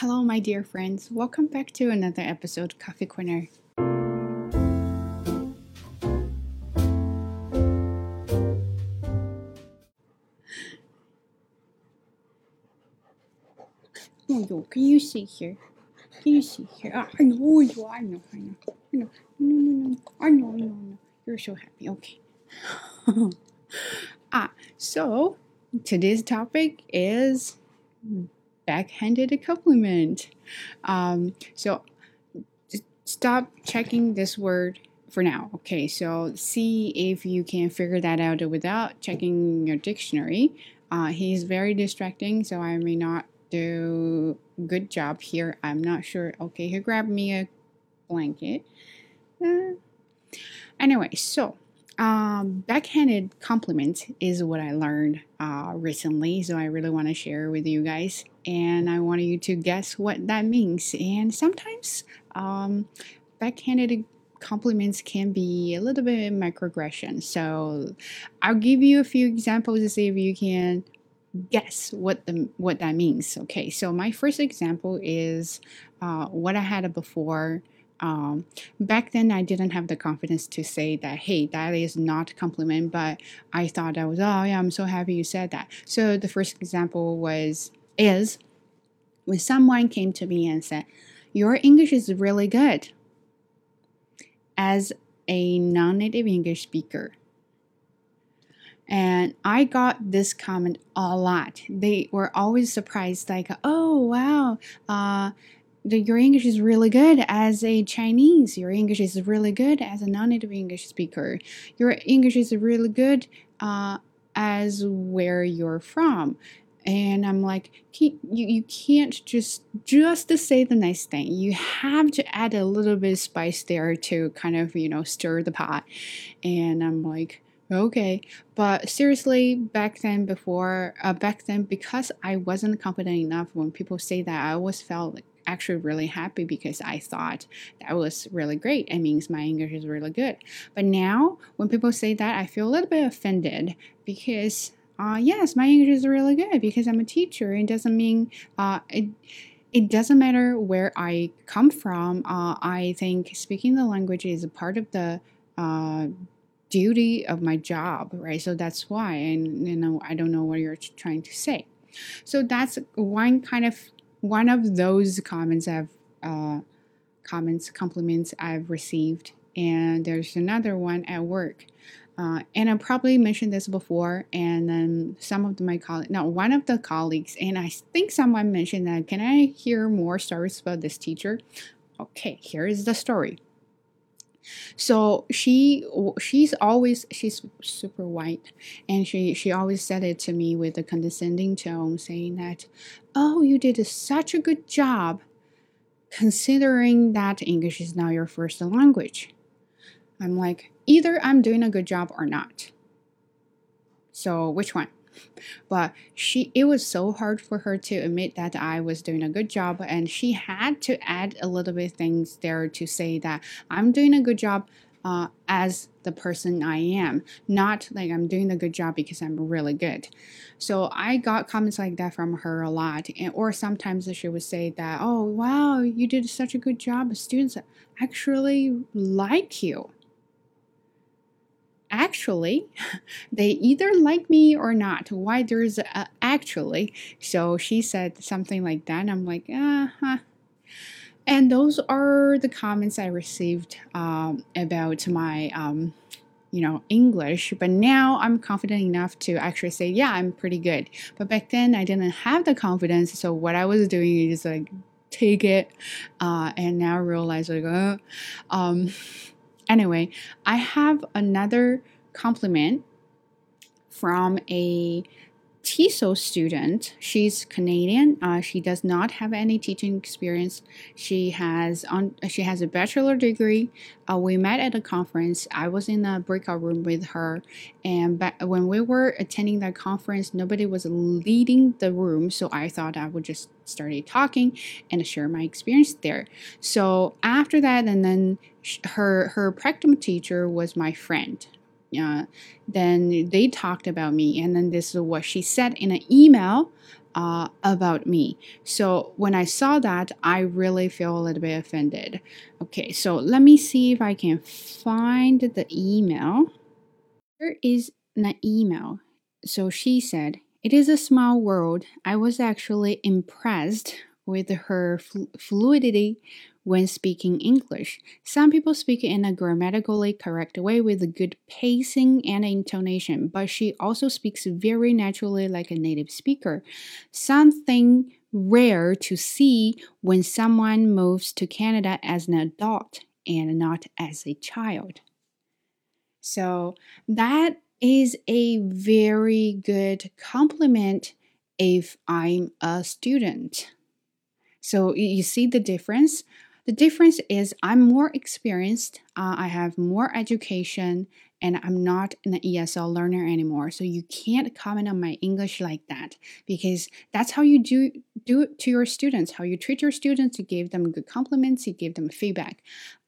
Hello, my dear friends. Welcome back to another episode of Coffee Corner. 哦哟，Can you see here? Can you see here? Ah, I know you. I know. I know. I know. No, no, no. I know. I know. I know. You're so happy. Okay. ah, so today's topic is backhanded compliment. Um, so stop checking this word for now. Okay, so see if you can figure that out without checking your dictionary. Uh, he's very distracting, so I may not do good job here. I'm not sure. Okay, he grabbed me a blanket. Uh, anyway, so um, backhanded compliment is what I learned uh, recently, so I really want to share with you guys, and I want you to guess what that means. And sometimes um, backhanded compliments can be a little bit microaggression. So I'll give you a few examples to see if you can guess what the what that means. Okay, so my first example is uh, what I had before um, back then I didn't have the confidence to say that hey that is not a compliment but I thought I was oh yeah I'm so happy you said that so the first example was is when someone came to me and said your English is really good as a non-native English speaker and I got this comment a lot. They were always surprised, like, "Oh wow, uh, your English is really good as a Chinese. Your English is really good as a non-native English speaker. Your English is really good uh, as where you're from. And I'm like, you, you can't just just to say the nice thing. You have to add a little bit of spice there to kind of you know stir the pot. And I'm like, okay but seriously back then before uh, back then because i wasn't confident enough when people say that i always felt actually really happy because I thought that was really great. It means my English is really good. But now, when people say that, I feel a little bit offended because, uh, yes, my English is really good because I'm a teacher. It doesn't mean uh, it. It doesn't matter where I come from. Uh, I think speaking the language is a part of the uh, duty of my job, right? So that's why, and you know, I don't know what you're trying to say. So that's one kind of one of those comments I've uh, comments compliments I've received, and there's another one at work. Uh, and I probably mentioned this before, and then some of my colleagues, no, one of the colleagues, and I think someone mentioned that. Can I hear more stories about this teacher? Okay, here is the story. So she she's always she's super white, and she she always said it to me with a condescending tone, saying that, "Oh, you did such a good job, considering that English is now your first language." I'm like, either I'm doing a good job or not. So which one? but she it was so hard for her to admit that I was doing a good job and she had to add a little bit things there to say that I'm doing a good job uh, as the person I am, not like I'm doing a good job because I'm really good. So I got comments like that from her a lot, and or sometimes she would say that, "Oh wow, you did such a good job. Students actually like you." Actually they either like me or not why there's a, actually. So she said something like that and i'm like uh-huh. And those are the comments i received um, about my um, you know english but now i'm confident enough to actually say yeah i'm pretty good. But back then i didn't have the confidence so what i was doing is like take it uh, and now realize like uh, um, Anyway, I have another compliment from a TESOL student. She's Canadian. Uh, she does not have any teaching experience. She has on. She has a bachelor degree. Uh, we met at a conference. I was in a breakout room with her, and when we were attending that conference, nobody was leading the room, so I thought I would just start talking and share my experience there. So after that, and then her her practicum teacher was my friend then they talked about me and then this is what she said in an email uh, about me. So when I saw that, I really feel a little bit offended. Okay, so let me see if I can find the email. Here is an email. So she said, It is a small world. I was actually impressed with her fl- fluidity when speaking English. Some people speak in a grammatically correct way with a good pacing and intonation, but she also speaks very naturally like a native speaker. Something rare to see when someone moves to Canada as an adult and not as a child. So that is a very good compliment if I'm a student. So you see the difference? The difference is I'm more experienced, uh, I have more education, and I'm not an ESL learner anymore. So you can't comment on my English like that because that's how you do do it to your students. How you treat your students, you give them good compliments, you give them feedback.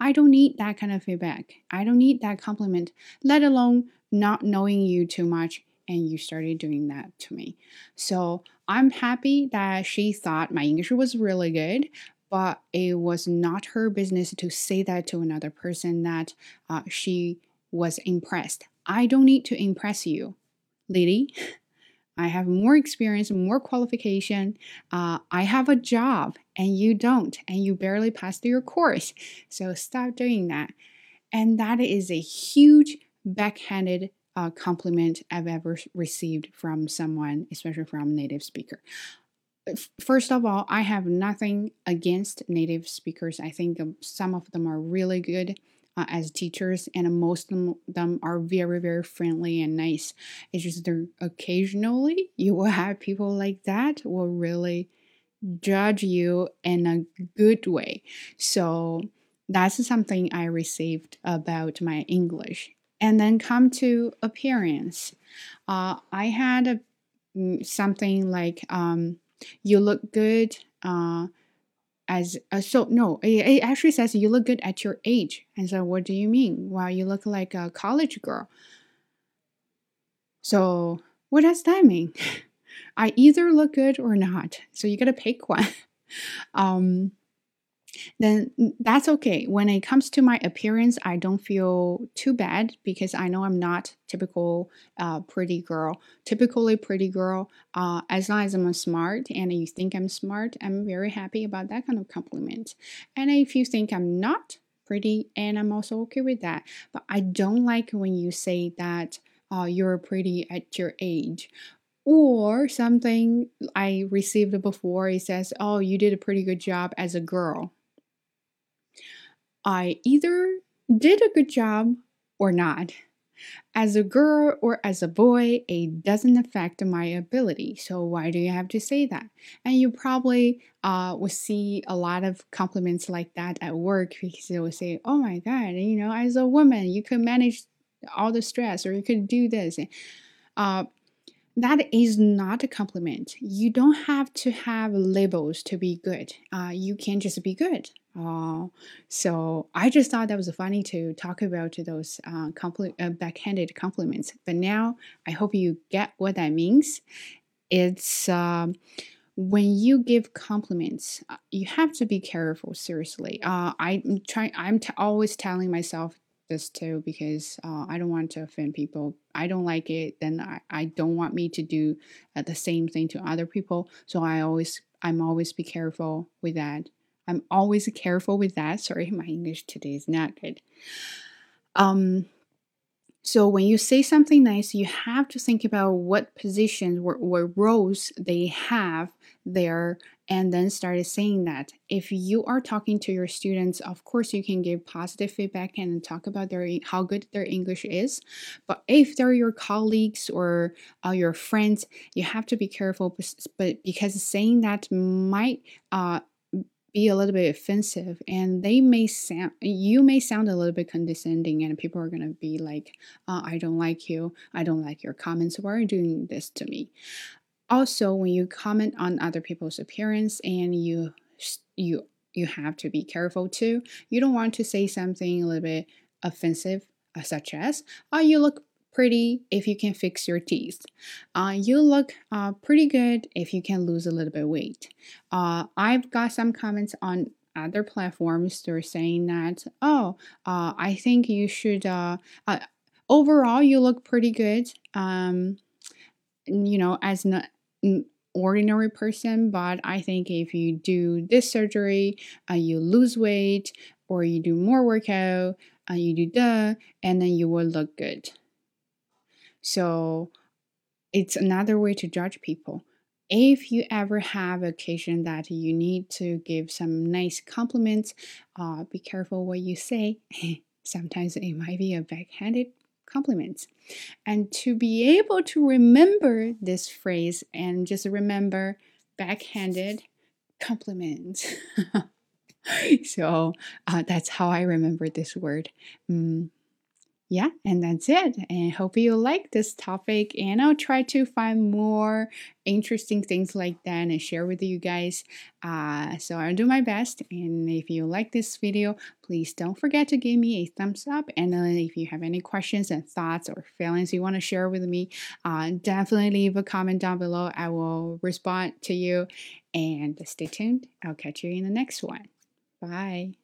I don't need that kind of feedback. I don't need that compliment, let alone not knowing you too much and you started doing that to me. So I'm happy that she thought my English was really good, but it was not her business to say that to another person that uh, she was impressed. I don't need to impress you, lady. I have more experience, more qualification. Uh, I have a job and you don't, and you barely passed your course. So stop doing that. And that is a huge backhanded uh, compliment I've ever received from someone, especially from a native speaker first of all, I have nothing against native speakers. I think some of them are really good uh, as teachers, and most of them are very, very friendly and nice. It's just that occasionally you will have people like that will really judge you in a good way. So that's something I received about my English. And then come to appearance. Uh, I had a, mm, something like um, you look good uh, as uh, so no it, it, actually says you look good at your age. And so what do you mean? Well you look like a college girl. So what does that mean? I either look good or not. So you gotta pick one. Um then that's okay. When it comes to my appearance, I don't feel too bad because I know I'm not typical uh, pretty girl. Typically pretty girl, uh, as long as I'm smart and you think I'm smart, I'm very happy about that kind of compliment. And if you think I'm not pretty, and I'm also okay with that. But I don't like when you say that uh, you're pretty at your age or something I received before, it says, Oh, you did a pretty good job as a girl. I either did a good job or not. As a girl or as a boy, it doesn't affect my ability. So why do you have to say that? And you probably uh, will see a lot of compliments like that at work because they will say, "Oh my God, you know, as a woman, you could manage all the stress, or you could do this." Uh, that is not a compliment. You don't have to have labels to be good. Uh, you can just be good. Uh, so I just thought that was funny to talk about those uh, compli- uh, backhanded compliments. But now I hope you get what that means. It's um, when you give compliments, uh, you have to be careful. Seriously, uh, I'm trying. I'm t- always telling myself this too because uh, I don't want to offend people. I don't like it, then I, I don't want me to do uh, the same thing to other people. So I always I'm always be careful with that. I'm always careful with that. Sorry, my English today is not good. Um, so when you say something nice, you have to think about what positions or, or roles they have there and then started saying that if you are talking to your students of course you can give positive feedback and talk about their how good their english is but if they're your colleagues or uh, your friends you have to be careful but because saying that might uh, be a little bit offensive and they may sound you may sound a little bit condescending and people are going to be like uh, i don't like you. I don't like your comments. Why are you doing this to me? Also when you comment on other people's appearance and you you you have to be careful too you don't want to say something a little bit offensive uh, such as oh you look pretty if you can fix your teeth. Uh, you look uh, pretty good if you can lose a little bit weight. Uh, I've got some comments on other platforms. They're saying that, oh, uh, I think you should. Uh, uh, overall, you look pretty good. Um, you know, as an ordinary person, but I think if you do this surgery, you lose weight, or you do more workout, you do the, and then you will look good. So it's another way to judge people. If you ever have occasion that you need to give some nice compliments, uh, be careful what you say. Sometimes it might be a backhanded compliment. And to be able to remember this phrase and just remember backhanded compliments. so uh, that's how I remember this word. Mm yeah, and that's it. And hope you like this topic. And I'll try to find more interesting things like that and share with you guys. Uh, so I'll do my best. And if you like this video, please don't forget to give me a thumbs up. And if you have any questions and thoughts or feelings you want to share with me, uh, definitely leave a comment down below. I will respond to you. And stay tuned. I'll catch you in the next one. Bye.